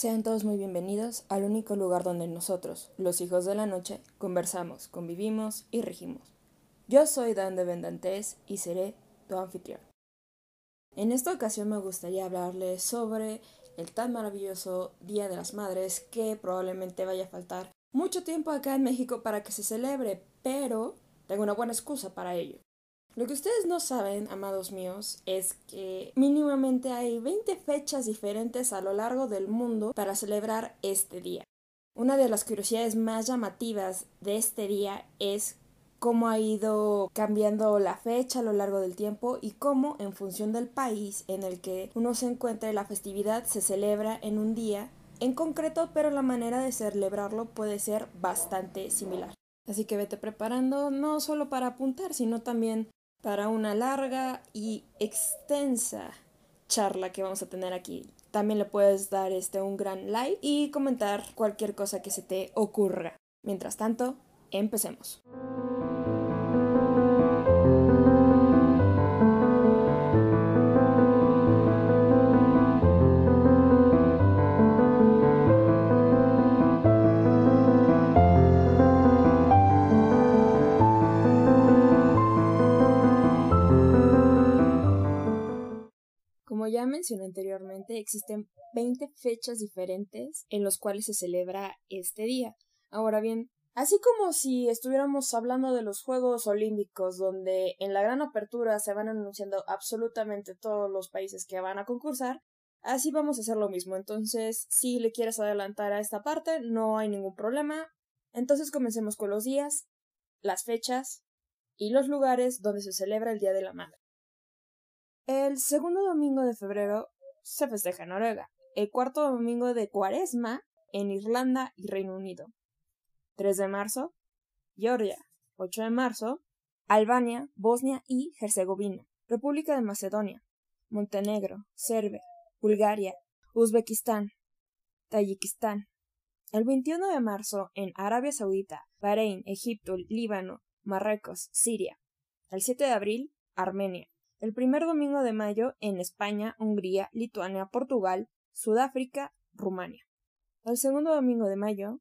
Sean todos muy bienvenidos al único lugar donde nosotros, los hijos de la noche, conversamos, convivimos y regimos. Yo soy Dan de Vendantes y seré tu anfitrión. En esta ocasión me gustaría hablarles sobre el tan maravilloso Día de las Madres que probablemente vaya a faltar mucho tiempo acá en México para que se celebre, pero tengo una buena excusa para ello. Lo que ustedes no saben, amados míos, es que mínimamente hay 20 fechas diferentes a lo largo del mundo para celebrar este día. Una de las curiosidades más llamativas de este día es cómo ha ido cambiando la fecha a lo largo del tiempo y cómo en función del país en el que uno se encuentre la festividad se celebra en un día en concreto, pero la manera de celebrarlo puede ser bastante similar. Así que vete preparando no solo para apuntar, sino también para una larga y extensa charla que vamos a tener aquí. También le puedes dar este un gran like y comentar cualquier cosa que se te ocurra. Mientras tanto, empecemos. Ya mencioné anteriormente, existen 20 fechas diferentes en las cuales se celebra este día. Ahora bien, así como si estuviéramos hablando de los Juegos Olímpicos, donde en la gran apertura se van anunciando absolutamente todos los países que van a concursar, así vamos a hacer lo mismo. Entonces, si le quieres adelantar a esta parte, no hay ningún problema. Entonces comencemos con los días, las fechas y los lugares donde se celebra el Día de la Madre. El segundo domingo de febrero se festeja en Noruega, el cuarto domingo de Cuaresma en Irlanda y Reino Unido. 3 de marzo, Georgia. 8 de marzo, Albania, Bosnia y Herzegovina. República de Macedonia, Montenegro, Serbia, Bulgaria, Uzbekistán, Tayikistán. El 21 de marzo en Arabia Saudita, Bahrein, Egipto, Líbano, Marruecos, Siria. El 7 de abril, Armenia el primer domingo de mayo en España, Hungría, Lituania, Portugal, Sudáfrica, Rumania. El segundo domingo de mayo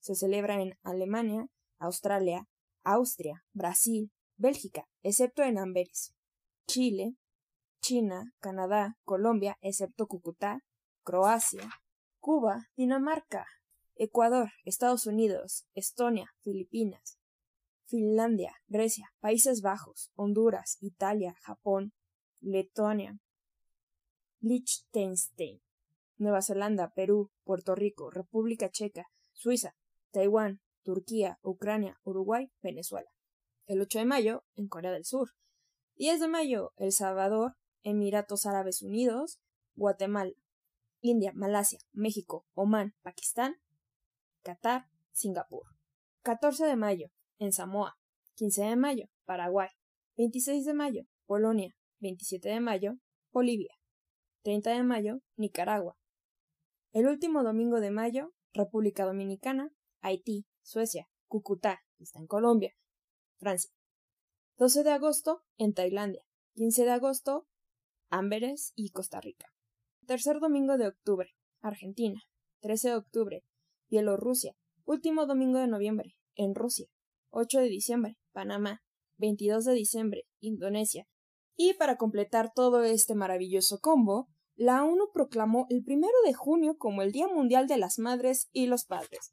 se celebra en Alemania, Australia, Austria, Brasil, Bélgica, excepto en Amberes, Chile, China, Canadá, Colombia, excepto Cúcuta, Croacia, Cuba, Dinamarca, Ecuador, Estados Unidos, Estonia, Filipinas, Finlandia, Grecia, Países Bajos, Honduras, Italia, Japón, Letonia, Liechtenstein, Nueva Zelanda, Perú, Puerto Rico, República Checa, Suiza, Taiwán, Turquía, Ucrania, Uruguay, Venezuela. El 8 de mayo, en Corea del Sur. 10 de mayo, El Salvador, Emiratos Árabes Unidos, Guatemala, India, Malasia, México, Omán, Pakistán, Qatar, Singapur. 14 de mayo, en Samoa, 15 de mayo, Paraguay, 26 de mayo, Polonia, 27 de mayo, Bolivia, 30 de mayo, Nicaragua. El último domingo de mayo, República Dominicana, Haití, Suecia, Cúcuta, está en Colombia, Francia. 12 de agosto, en Tailandia, 15 de agosto, Amberes y Costa Rica. Tercer domingo de octubre, Argentina, 13 de octubre, Bielorrusia, último domingo de noviembre, en Rusia, 8 de diciembre, Panamá, 22 de diciembre, Indonesia. Y para completar todo este maravilloso combo, la ONU proclamó el primero de junio como el Día Mundial de las Madres y los Padres.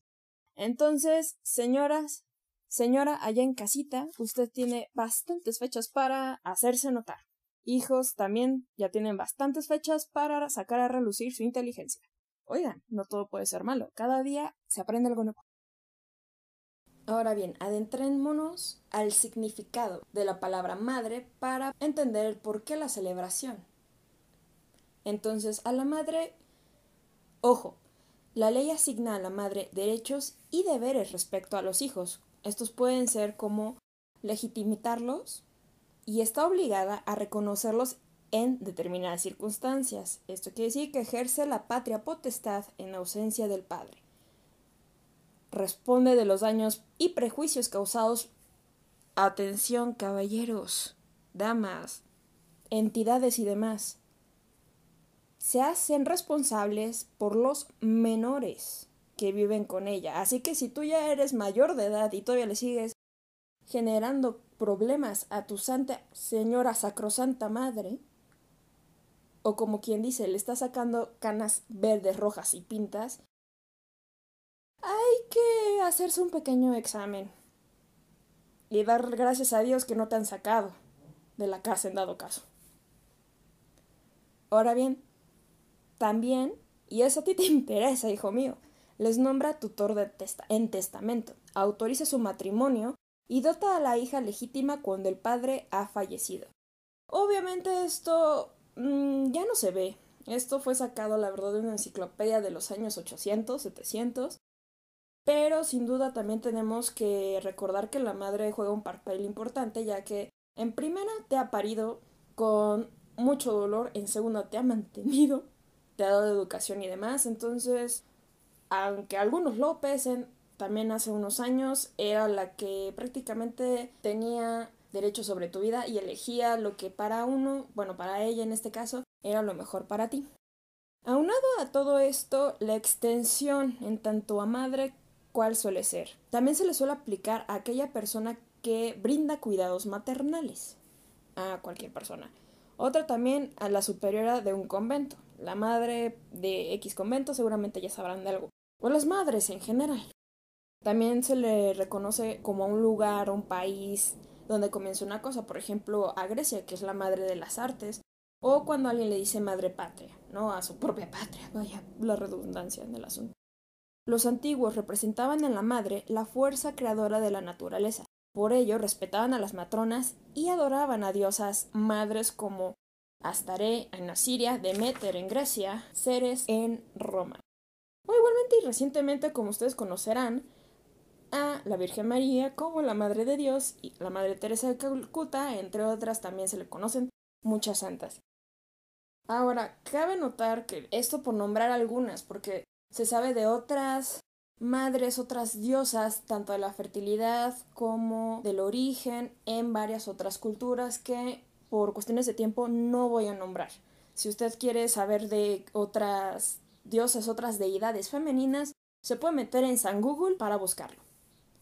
Entonces, señoras, señora allá en casita, usted tiene bastantes fechas para hacerse notar. Hijos también ya tienen bastantes fechas para sacar a relucir su inteligencia. Oigan, no todo puede ser malo, cada día se aprende algo nuevo. Ahora bien, adentrémonos al significado de la palabra madre para entender el por qué la celebración. Entonces, a la madre, ojo, la ley asigna a la madre derechos y deberes respecto a los hijos. Estos pueden ser como legitimitarlos y está obligada a reconocerlos en determinadas circunstancias. Esto quiere decir que ejerce la patria potestad en ausencia del padre responde de los daños y prejuicios causados. Atención, caballeros, damas, entidades y demás. se hacen responsables por los menores que viven con ella. Así que si tú ya eres mayor de edad y todavía le sigues generando problemas a tu santa señora sacrosanta madre, o como quien dice, le está sacando canas verdes, rojas y pintas, que hacerse un pequeño examen y dar gracias a Dios que no te han sacado de la casa en dado caso. Ahora bien, también, y eso a ti te interesa, hijo mío, les nombra tutor de en testamento, autoriza su matrimonio y dota a la hija legítima cuando el padre ha fallecido. Obviamente esto mm, ya no se ve. Esto fue sacado, la verdad, de una enciclopedia de los años 800, 700. Pero sin duda también tenemos que recordar que la madre juega un papel importante, ya que en primera te ha parido con mucho dolor, en segunda te ha mantenido, te ha dado educación y demás. Entonces, aunque algunos lo pesen, también hace unos años era la que prácticamente tenía derecho sobre tu vida y elegía lo que para uno, bueno, para ella en este caso, era lo mejor para ti. Aunado a todo esto, la extensión en tanto a madre cual suele ser. También se le suele aplicar a aquella persona que brinda cuidados maternales a cualquier persona. Otra también a la superiora de un convento. La madre de X convento seguramente ya sabrán de algo. O las madres en general. También se le reconoce como un lugar, un país donde comenzó una cosa, por ejemplo, a Grecia, que es la madre de las artes, o cuando alguien le dice madre patria, ¿no? A su propia patria, vaya la redundancia en el asunto. Los antiguos representaban en la madre la fuerza creadora de la naturaleza. Por ello respetaban a las matronas y adoraban a diosas madres como Astaré en Asiria, Demeter en Grecia, Ceres en Roma. O igualmente y recientemente, como ustedes conocerán, a la Virgen María como la Madre de Dios y la Madre Teresa de Calcuta, entre otras, también se le conocen muchas santas. Ahora, cabe notar que esto por nombrar algunas, porque se sabe de otras madres, otras diosas, tanto de la fertilidad como del origen en varias otras culturas que por cuestiones de tiempo no voy a nombrar. Si usted quiere saber de otras diosas, otras deidades femeninas, se puede meter en San Google para buscarlo.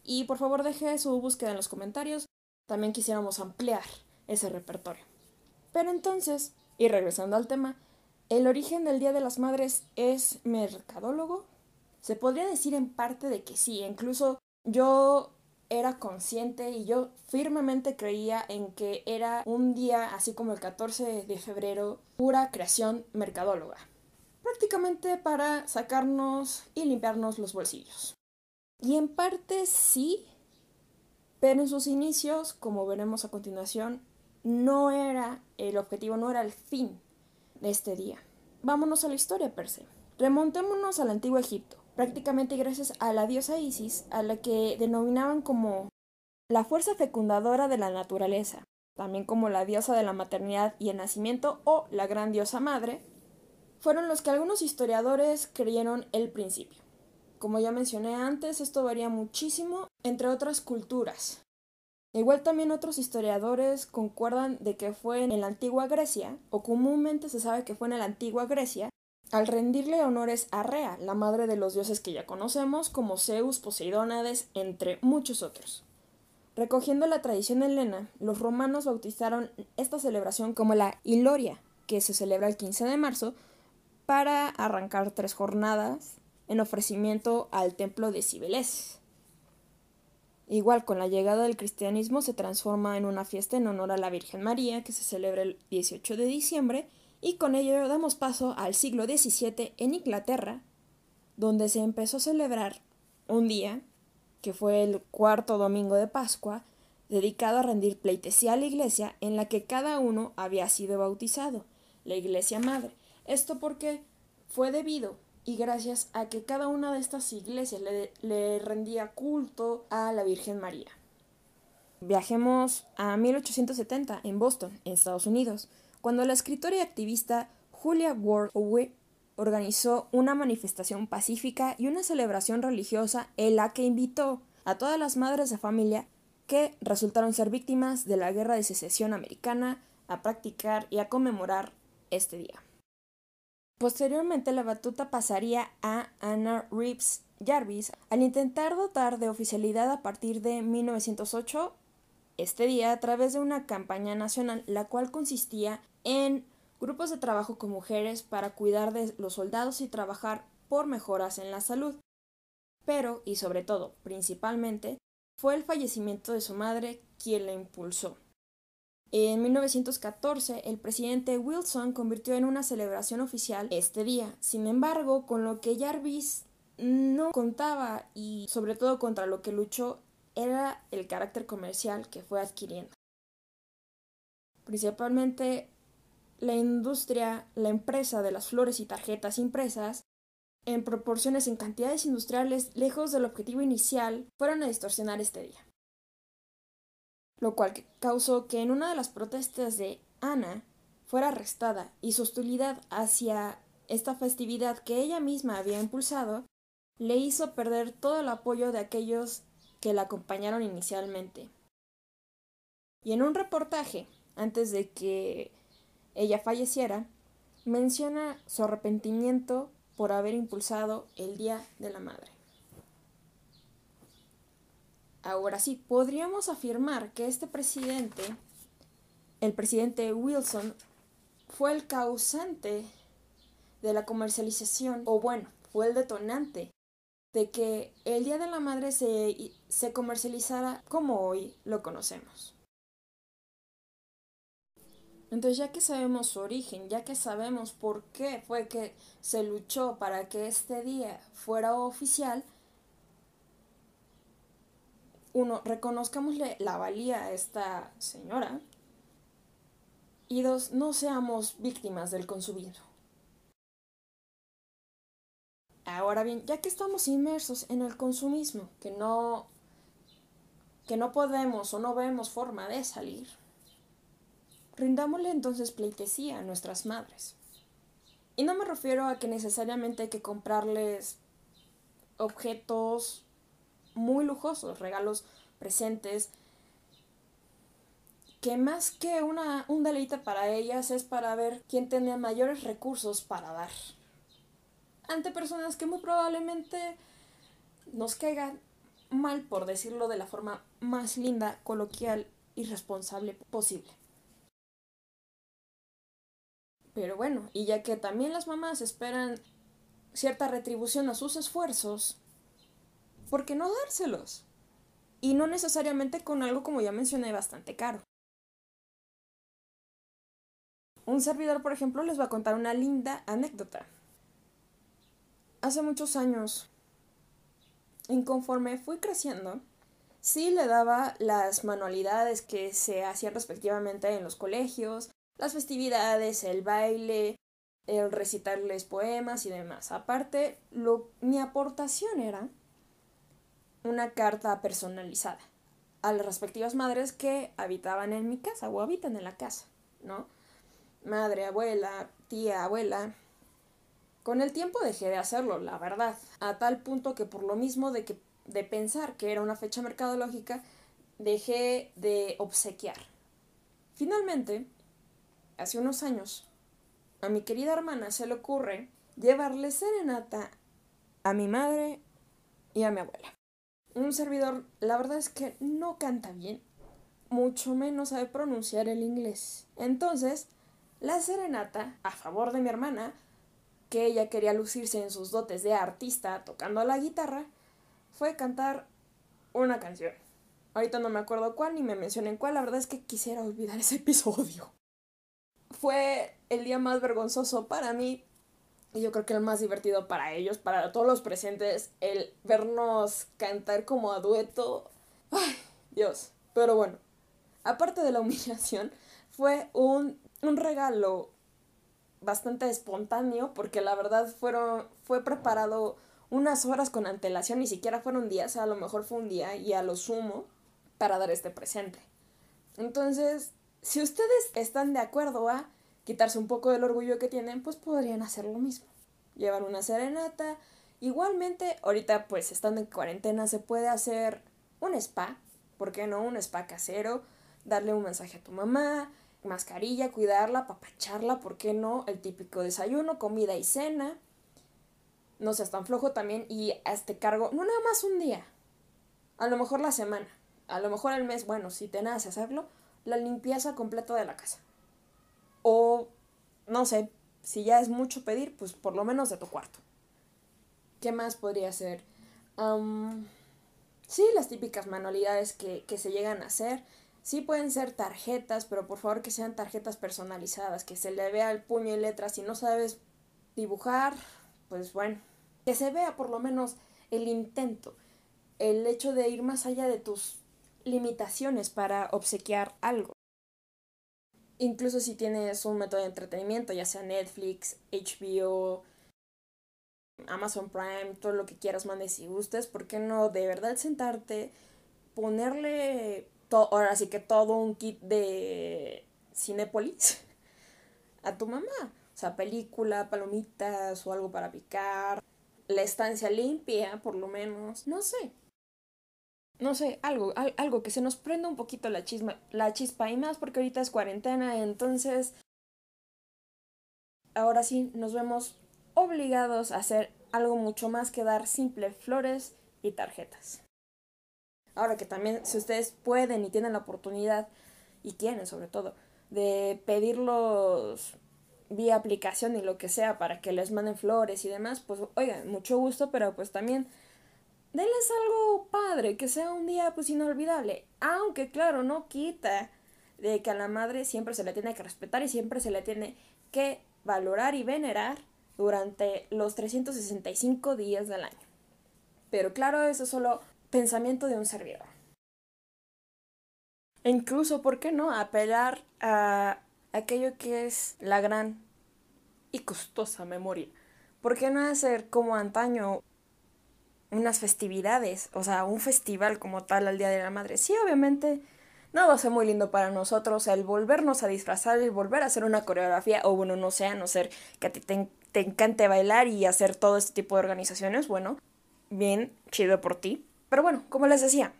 Y por favor deje su búsqueda en los comentarios. También quisiéramos ampliar ese repertorio. Pero entonces, y regresando al tema, ¿el origen del Día de las Madres es mercadólogo? Se podría decir en parte de que sí, incluso yo era consciente y yo firmemente creía en que era un día, así como el 14 de febrero, pura creación mercadóloga. Prácticamente para sacarnos y limpiarnos los bolsillos. Y en parte sí, pero en sus inicios, como veremos a continuación, no era el objetivo, no era el fin de este día. Vámonos a la historia per se. Remontémonos al antiguo Egipto, prácticamente gracias a la diosa Isis, a la que denominaban como la fuerza fecundadora de la naturaleza, también como la diosa de la maternidad y el nacimiento o la gran diosa madre, fueron los que algunos historiadores creyeron el principio. Como ya mencioné antes, esto varía muchísimo entre otras culturas. Igual también otros historiadores concuerdan de que fue en la antigua Grecia, o comúnmente se sabe que fue en la antigua Grecia, al rendirle honores a Rea, la madre de los dioses que ya conocemos, como Zeus, Poseidónades, entre muchos otros. Recogiendo la tradición helena, los romanos bautizaron esta celebración como la Iloria, que se celebra el 15 de marzo, para arrancar tres jornadas en ofrecimiento al templo de Cibeles. Igual con la llegada del cristianismo se transforma en una fiesta en honor a la Virgen María que se celebra el 18 de diciembre y con ello damos paso al siglo XVII en Inglaterra, donde se empezó a celebrar un día, que fue el cuarto domingo de Pascua, dedicado a rendir pleitesía a la iglesia en la que cada uno había sido bautizado, la iglesia madre. Esto porque fue debido y gracias a que cada una de estas iglesias le, rendía culto a la Virgen María. Viajemos a 1870 en Boston, en Estados Unidos, cuando la escritora y activista Julia Ward Howe organizó una manifestación pacífica y una celebración religiosa en la que invitó a todas las madres de familia que resultaron ser víctimas de la Guerra de Secesión Americana a practicar y a conmemorar este día. Posteriormente la batuta pasaría a Anna Reeves Jarvis al intentar dotar de oficialidad a partir de 1908 este día a través de una campaña nacional la cual consistía en grupos de trabajo con mujeres para cuidar de los soldados y trabajar por mejoras en la salud. Pero, y sobre todo, principalmente, fue el fallecimiento de su madre quien la impulsó. En 1914, el presidente Wilson convirtió en una celebración oficial este día. Sin embargo, con lo que Jarvis no contaba y sobre todo contra lo que luchó era el carácter comercial que fue adquiriendo. Principalmente la industria, la empresa de las flores y tarjetas impresas, en proporciones en cantidades industriales lejos del objetivo inicial, fueron a distorsionar este día. Lo cual causó que en una de las protestas de Ana fuera arrestada y su hostilidad hacia esta festividad que ella misma había impulsado le hizo perder todo el apoyo de aquellos que la acompañaron inicialmente. Y en un reportaje, antes de que ella falleciera, menciona su arrepentimiento por haber impulsado el Día de la Madre. Ahora sí, podríamos afirmar que este presidente, el presidente Wilson, fue el causante de la comercialización, o bueno, fue el detonante de que el Día de la Madre se, se comercializara como hoy lo conocemos. Entonces, ya que sabemos su origen, ya que sabemos por qué fue que se luchó para que este día fuera oficial, uno, reconozcámosle la valía a esta señora. Y dos, no seamos víctimas del consumismo. Ahora bien, ya que estamos inmersos en el consumismo, que no que no podemos o no vemos forma de salir, Rindámosle entonces pleitesía a nuestras madres. Y no me refiero a que necesariamente hay que comprarles objetos muy lujosos, regalos presentes, que más que una, un deleite para ellas es para ver quién tenía mayores recursos para dar. Ante personas que muy probablemente nos caigan mal, por decirlo de la forma más linda, coloquial y responsable posible. Pero bueno, y ya que también las mamás esperan cierta retribución a sus esfuerzos, ¿por qué no dárselos? Y no necesariamente con algo como ya mencioné bastante caro. Un servidor, por ejemplo, les va a contar una linda anécdota. Hace muchos años, en conforme fui creciendo, sí le daba las manualidades que se hacían respectivamente en los colegios, las festividades, el baile, el recitarles poemas y demás. Aparte, lo, mi aportación era una carta personalizada a las respectivas madres que habitaban en mi casa o habitan en la casa, ¿no? Madre, abuela, tía, abuela. Con el tiempo dejé de hacerlo, la verdad, a tal punto que por lo mismo de que de pensar que era una fecha mercadológica, dejé de obsequiar. Finalmente, hace unos años, a mi querida hermana se le ocurre llevarle serenata a mi madre y a mi abuela. Un servidor, la verdad es que no canta bien, mucho menos sabe pronunciar el inglés. Entonces, la serenata, a favor de mi hermana, que ella quería lucirse en sus dotes de artista tocando la guitarra, fue cantar una canción. Ahorita no me acuerdo cuál ni me mencionen cuál, la verdad es que quisiera olvidar ese episodio fue el día más vergonzoso para mí y yo creo que el más divertido para ellos, para todos los presentes, el vernos cantar como a dueto. Ay, Dios. Pero bueno, aparte de la humillación, fue un, un regalo bastante espontáneo porque la verdad fueron, fue preparado unas horas con antelación, ni siquiera fueron días, a lo mejor fue un día y a lo sumo para dar este presente. Entonces, si ustedes están de acuerdo a quitarse un poco del orgullo que tienen, pues podrían hacer lo mismo. Llevar una serenata. Igualmente, ahorita pues estando en cuarentena se puede hacer un spa, ¿por qué no? Un spa casero, darle un mensaje a tu mamá, mascarilla, cuidarla, papacharla, ¿por qué no? El típico desayuno, comida y cena. No seas tan flojo también y este cargo, no nada más un día, a lo mejor la semana, a lo mejor el mes, bueno, si te nace hacerlo, la limpieza completa de la casa. O, no sé, si ya es mucho pedir, pues por lo menos de tu cuarto. ¿Qué más podría ser? sí, las típicas manualidades que, que se llegan a hacer. Sí pueden ser tarjetas, pero por favor que sean tarjetas personalizadas, que se le vea el puño y letras. Si no sabes dibujar, pues bueno, que se vea por lo menos el intento, el hecho de ir más allá de tus limitaciones para obsequiar algo. Incluso si tienes un método de entretenimiento, ya sea Netflix, HBO, Amazon Prime, todo lo que quieras, mandes y gustes, ¿por qué no de verdad sentarte, ponerle, ahora sí que todo un kit de Cinepolis a tu mamá? O sea, película, palomitas o algo para picar, la estancia limpia, por lo menos, no sé no sé, algo, algo que se nos prenda un poquito la, chisma, la chispa y más porque ahorita es cuarentena, entonces ahora sí nos vemos obligados a hacer algo mucho más que dar simples flores y tarjetas. Ahora que también si ustedes pueden y tienen la oportunidad y quieren sobre todo de pedirlos vía aplicación y lo que sea para que les manden flores y demás, pues oigan, mucho gusto, pero pues también denles algo padre, que sea un día pues inolvidable. Aunque claro, no quita de que a la madre siempre se le tiene que respetar y siempre se le tiene que valorar y venerar durante los 365 días del año. Pero claro, eso es solo pensamiento de un servidor. E incluso, ¿por qué no? Apelar a aquello que es la gran y costosa memoria. ¿Por qué no hacer como antaño unas festividades, o sea, un festival como tal al Día de la Madre. Sí, obviamente no va a ser muy lindo para nosotros el volvernos a disfrazar, el volver a hacer una coreografía, o bueno, no sé, a no ser que a ti te, te encante bailar y hacer todo este tipo de organizaciones, bueno, bien, chido por ti. Pero bueno, como les decía,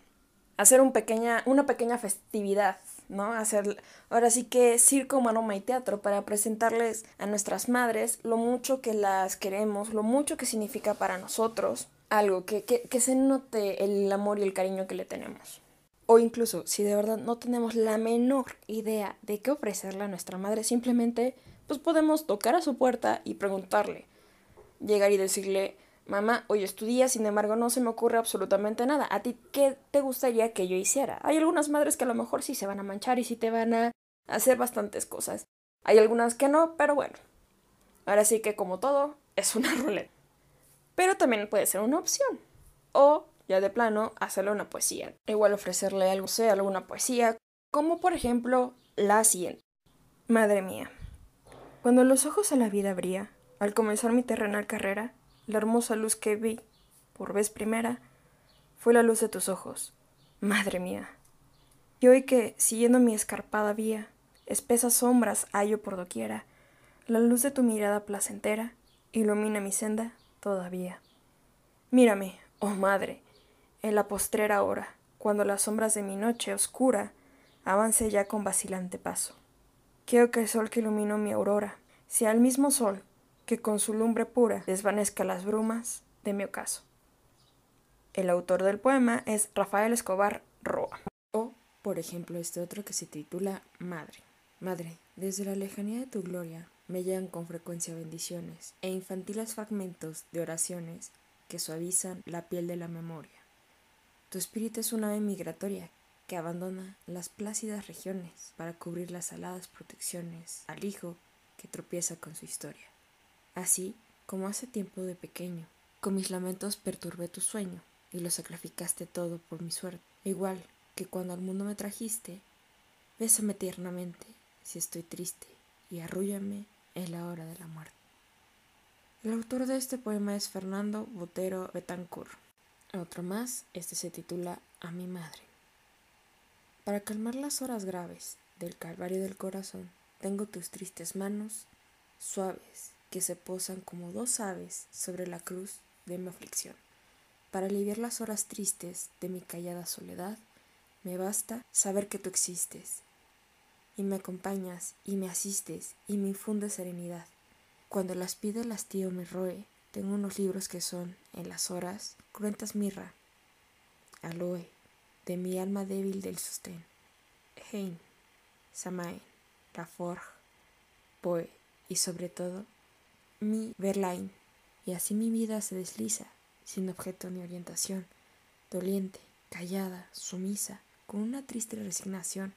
hacer pequeña, una pequeña festividad, ¿no? Hacer, ahora sí que circo, maroma y teatro para presentarles a nuestras madres lo mucho que las queremos, lo mucho que significa para nosotros algo, que, que, que se note el amor y el cariño que le tenemos. O incluso, si de verdad no tenemos la menor idea de qué ofrecerle a nuestra madre, simplemente pues podemos tocar a su puerta y preguntarle. Llegar y decirle, mamá, hoy estudia, sin embargo no se me ocurre absolutamente nada. ¿A ti qué te gustaría que yo hiciera? Hay algunas madres que a lo mejor sí se van a manchar y sí te van a hacer bastantes cosas. Hay algunas que no, pero bueno. Ahora sí que como todo, es una ruleta. Pero también puede ser una opción. O, ya de plano, hacerle una poesía. Igual ofrecerle algo, sea alguna poesía, como por ejemplo la siguiente. Madre mía. Cuando los ojos a la vida abría, al comenzar mi terrenal carrera, la hermosa luz que vi, por vez primera, fue la luz de tus ojos. Madre mía. Y hoy que, siguiendo mi escarpada vía, espesas sombras hallo por doquiera, la luz de tu mirada placentera ilumina mi senda todavía. Mírame, oh madre, en la postrera hora, cuando las sombras de mi noche oscura avance ya con vacilante paso. Quiero que el sol que iluminó mi aurora sea el mismo sol que con su lumbre pura desvanezca las brumas de mi ocaso. El autor del poema es Rafael Escobar Roa. O, por ejemplo, este otro que se titula Madre. Madre, desde la lejanía de tu gloria, me llegan con frecuencia bendiciones e infantiles fragmentos de oraciones que suavizan la piel de la memoria. Tu espíritu es una ave migratoria que abandona las plácidas regiones para cubrir las aladas protecciones al hijo que tropieza con su historia. Así como hace tiempo de pequeño, con mis lamentos perturbé tu sueño y lo sacrificaste todo por mi suerte. Igual que cuando al mundo me trajiste, bésame tiernamente si estoy triste y arrúllame en la hora de la muerte. El autor de este poema es Fernando Botero Betancourt. Otro más, este se titula A mi madre. Para calmar las horas graves del calvario del corazón, tengo tus tristes manos suaves que se posan como dos aves sobre la cruz de mi aflicción. Para aliviar las horas tristes de mi callada soledad, me basta saber que tú existes y me acompañas y me asistes y me infundes serenidad. Cuando las pide el hastío me roe, tengo unos libros que son, en las horas, cruentas mirra, aloe, de mi alma débil del sostén, Hein, Samae, Laforge, Poe y sobre todo mi Verlaine. Y así mi vida se desliza, sin objeto ni orientación, doliente, callada, sumisa, con una triste resignación,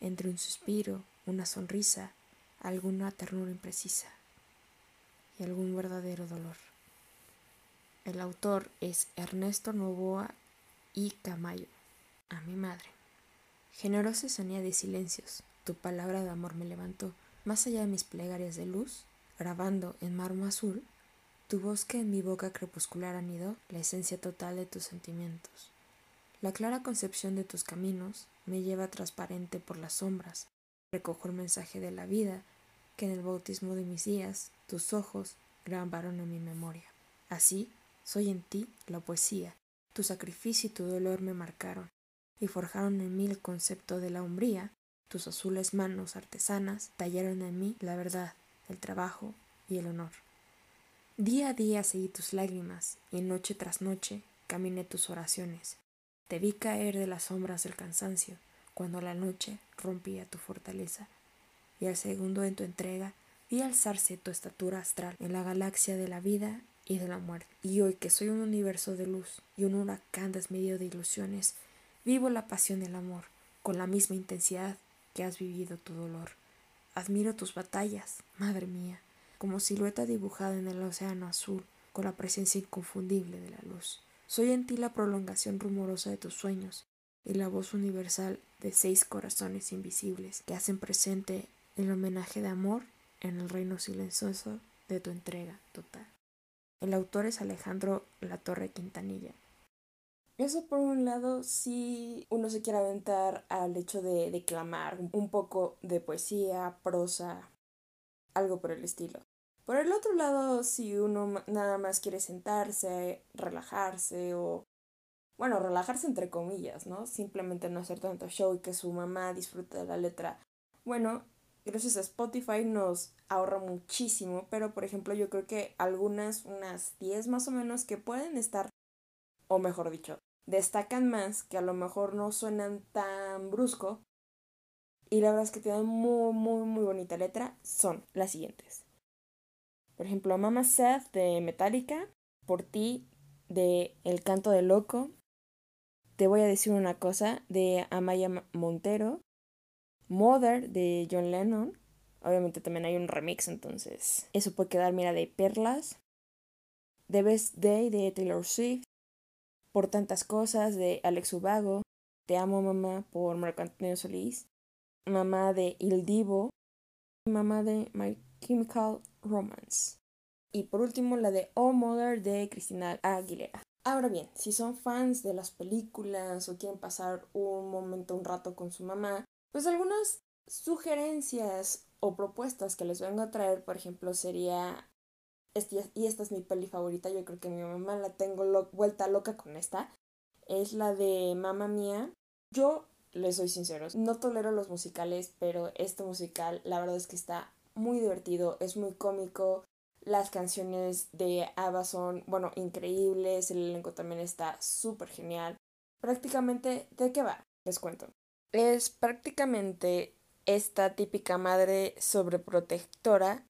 entre un suspiro, una sonrisa, alguna ternura imprecisa y algún verdadero dolor. El autor es Ernesto Novoa y Camayo, a mi madre. Generosa sonía de silencios, tu palabra de amor me levantó, más allá de mis plegarias de luz, grabando en marmo azul, tu voz que en mi boca crepuscular anidó la esencia total de tus sentimientos. La clara concepción de tus caminos me lleva transparente por las sombras. Recojo el mensaje de la vida que en el bautismo de mis días tus ojos grabaron en mi memoria. Así, soy en ti la poesía. Tu sacrificio y tu dolor me marcaron y forjaron en mí el concepto de la hombría. Tus azules manos artesanas tallaron en mí la verdad, el trabajo y el honor. Día a día seguí tus lágrimas y noche tras noche caminé tus oraciones. Te vi caer de las sombras del cansancio cuando la noche rompía tu fortaleza y al segundo en tu entrega vi alzarse tu estatura astral en la galaxia de la vida y de la muerte. Y hoy que soy un universo de luz y un huracán desmedido de ilusiones, vivo la pasión del amor con la misma intensidad que has vivido tu dolor. Admiro tus batallas, madre mía, como silueta dibujada en el océano azul, con la presencia inconfundible de la luz. Soy en ti la prolongación rumorosa de tus sueños y la voz universal de seis corazones invisibles que hacen presente el homenaje de amor en el reino silencioso de tu entrega total. El autor es Alejandro Latorre Quintanilla. Eso por un lado, si uno se quiere aventar al hecho de declamar un poco de poesía, prosa, algo por el estilo. Por el otro lado, si uno nada más quiere sentarse, relajarse o, bueno, relajarse entre comillas, ¿no? Simplemente no hacer tanto show y que su mamá disfrute de la letra. Bueno, gracias a Spotify nos ahorra muchísimo, pero por ejemplo yo creo que algunas, unas 10 más o menos, que pueden estar, o mejor dicho, destacan más, que a lo mejor no suenan tan brusco, y la verdad es que tienen muy, muy, muy bonita letra, son las siguientes. Por ejemplo, Mama Seth de Metallica, Por ti de El Canto del Loco, Te voy a decir una cosa de Amaya Montero, Mother de John Lennon, obviamente también hay un remix, entonces eso puede quedar, mira, de Perlas, The Best Day de Taylor Swift, Por tantas cosas de Alex Ubago, Te amo mamá por Marco Antonio Solís, Mamá de Il Divo, Mamá de My Chemical Romance. Y por último, la de Oh Mother de Cristina Aguilera. Ahora bien, si son fans de las películas o quieren pasar un momento, un rato con su mamá, pues algunas sugerencias o propuestas que les vengo a traer, por ejemplo, sería, y esta es mi peli favorita, yo creo que mi mamá la tengo vuelta loca con esta, es la de Mamma Mía. Yo, les soy sincero, no tolero los musicales, pero este musical la verdad es que está muy divertido, es muy cómico. Las canciones de Ava son, bueno, increíbles. El elenco también está súper genial. Prácticamente, ¿de qué va? Les cuento. Es prácticamente esta típica madre sobreprotectora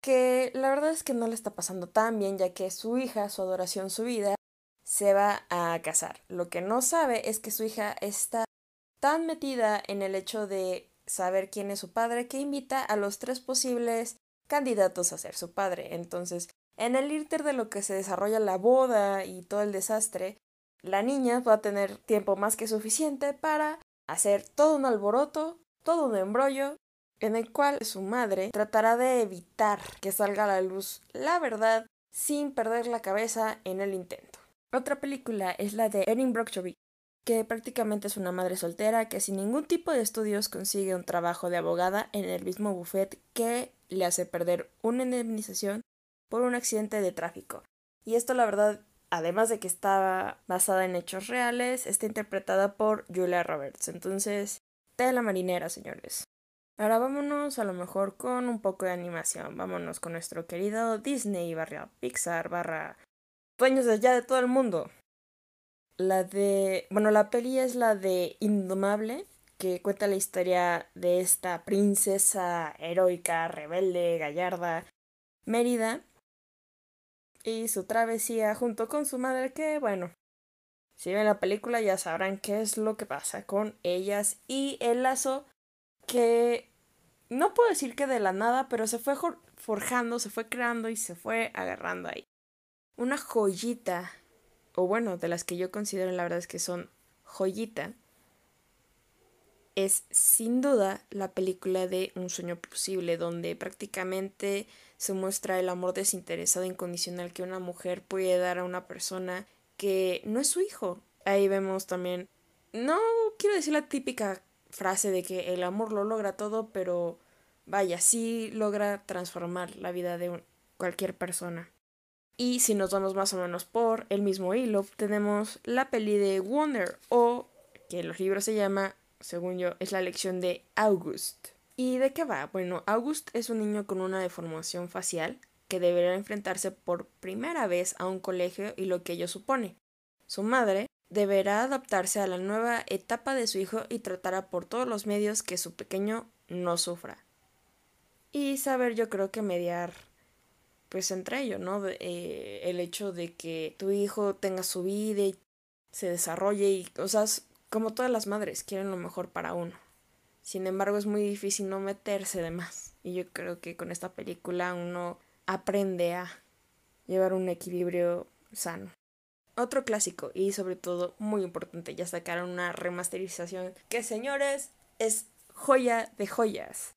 que la verdad es que no le está pasando tan bien ya que su hija, su adoración, su vida, se va a casar. Lo que no sabe es que su hija está tan metida en el hecho de saber quién es su padre que invita a los tres posibles candidatos a ser su padre. Entonces, en el írter de lo que se desarrolla la boda y todo el desastre, la niña va a tener tiempo más que suficiente para hacer todo un alboroto, todo un embrollo, en el cual su madre tratará de evitar que salga a la luz la verdad sin perder la cabeza en el intento. Otra película es la de Erin Brockovich, que prácticamente es una madre soltera que sin ningún tipo de estudios consigue un trabajo de abogada en el mismo buffet que le hace perder una indemnización por un accidente de tráfico. Y esto la verdad, además de que está basada en hechos reales, está interpretada por Julia Roberts. Entonces, la marinera, señores. Ahora vámonos a lo mejor con un poco de animación. Vámonos con nuestro querido Disney barra Pixar barra dueños de allá de todo el mundo. La de... Bueno, la peli es la de Indomable, que cuenta la historia de esta princesa heroica, rebelde, gallarda, Mérida, y su travesía junto con su madre, que bueno, si ven la película ya sabrán qué es lo que pasa con ellas y el lazo que no puedo decir que de la nada, pero se fue forjando, se fue creando y se fue agarrando ahí. Una joyita, o bueno, de las que yo considero la verdad es que son joyita, es sin duda la película de Un sueño posible, donde prácticamente se muestra el amor desinteresado e incondicional que una mujer puede dar a una persona que no es su hijo. Ahí vemos también, no quiero decir la típica frase de que el amor lo logra todo, pero vaya, sí logra transformar la vida de cualquier persona. Y si nos vamos más o menos por el mismo hilo, tenemos la peli de Wonder o que en los libros se llama, según yo, es la lección de August. ¿Y de qué va? Bueno, August es un niño con una deformación facial que deberá enfrentarse por primera vez a un colegio y lo que ello supone. Su madre deberá adaptarse a la nueva etapa de su hijo y tratará por todos los medios que su pequeño no sufra. Y saber yo creo que mediar pues entre ellos, ¿no? Eh, el hecho de que tu hijo tenga su vida y se desarrolle y cosas como todas las madres quieren lo mejor para uno. Sin embargo, es muy difícil no meterse de más. Y yo creo que con esta película uno aprende a llevar un equilibrio sano. Otro clásico y sobre todo muy importante, ya sacaron una remasterización que señores es joya de joyas.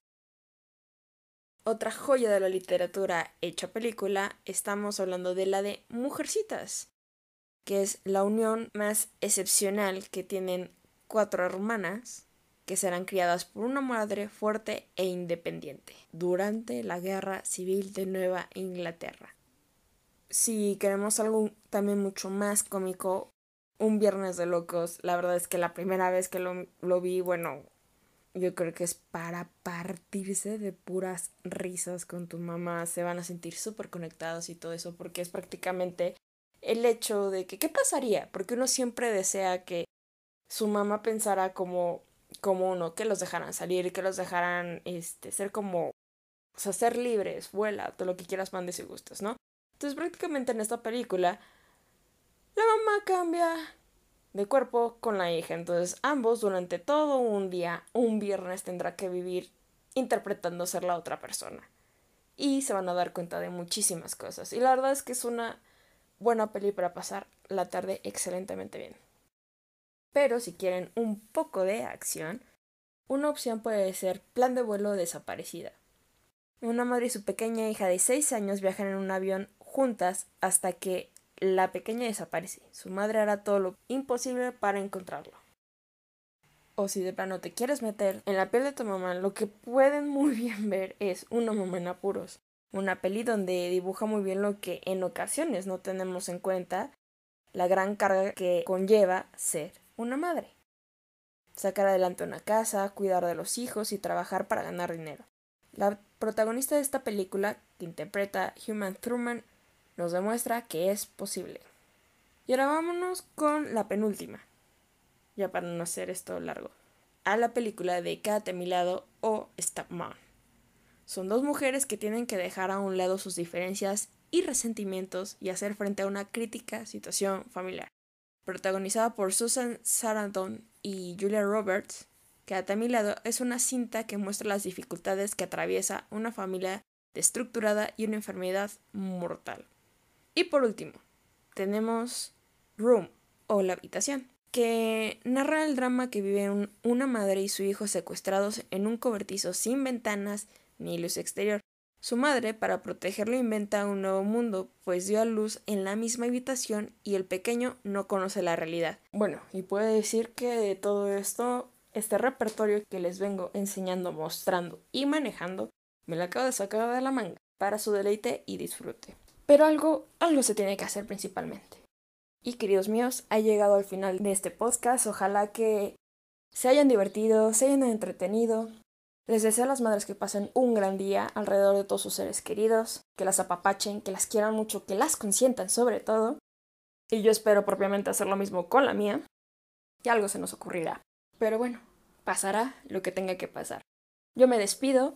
Otra joya de la literatura hecha película, estamos hablando de la de Mujercitas, que es la unión más excepcional que tienen cuatro hermanas que serán criadas por una madre fuerte e independiente durante la Guerra Civil de Nueva Inglaterra. Si queremos algo también mucho más cómico, un Viernes de Locos, la verdad es que la primera vez que lo, lo vi, bueno, yo creo que es para partirse de puras risas con tu mamá, se van a sentir súper conectados y todo eso, porque es prácticamente el hecho de que, ¿qué pasaría? Porque uno siempre desea que su mamá pensara como como uno, que los dejaran salir, que los dejaran este, ser como, o sea, ser libres, vuela, todo lo que quieras, mandes y gustos, ¿no? Entonces prácticamente en esta película, la mamá cambia de cuerpo con la hija, entonces ambos durante todo un día, un viernes, tendrá que vivir interpretando ser la otra persona. Y se van a dar cuenta de muchísimas cosas. Y la verdad es que es una buena peli para pasar la tarde excelentemente bien. Pero si quieren un poco de acción, una opción puede ser plan de vuelo desaparecida. Una madre y su pequeña hija de 6 años viajan en un avión juntas hasta que la pequeña desaparece. Su madre hará todo lo imposible para encontrarlo. O si de plano te quieres meter en la piel de tu mamá, lo que pueden muy bien ver es Una mamá en apuros. Una peli donde dibuja muy bien lo que en ocasiones no tenemos en cuenta, la gran carga que conlleva ser una madre. Sacar adelante una casa, cuidar de los hijos y trabajar para ganar dinero. La protagonista de esta película, que interpreta Human Truman, nos demuestra que es posible. Y ahora vámonos con la penúltima, ya para no hacer esto largo, a la película de Quédate a mi lado o Stop Mom. Son dos mujeres que tienen que dejar a un lado sus diferencias y resentimientos y hacer frente a una crítica situación familiar protagonizada por Susan Sarandon y Julia Roberts, que a mi lado es una cinta que muestra las dificultades que atraviesa una familia destructurada y una enfermedad mortal. Y por último, tenemos Room o La habitación, que narra el drama que viven una madre y su hijo secuestrados en un cobertizo sin ventanas ni luz exterior, su madre, para protegerlo, inventa un nuevo mundo, pues dio a luz en la misma habitación y el pequeño no conoce la realidad. Bueno, y puede decir que de todo esto, este repertorio que les vengo enseñando, mostrando y manejando, me lo acabo de sacar de la manga para su deleite y disfrute. Pero algo, algo se tiene que hacer principalmente. Y queridos míos, ha llegado al final de este podcast. Ojalá que se hayan divertido, se hayan entretenido, Les deseo a las madres que pasen un gran día alrededor de todos sus seres queridos, que las apapachen, que las quieran mucho, que las consientan sobre todo. Y yo espero propiamente hacer lo mismo con la mía. Y algo se nos ocurrirá. Pero bueno, pasará lo que tenga que pasar. Yo me despido.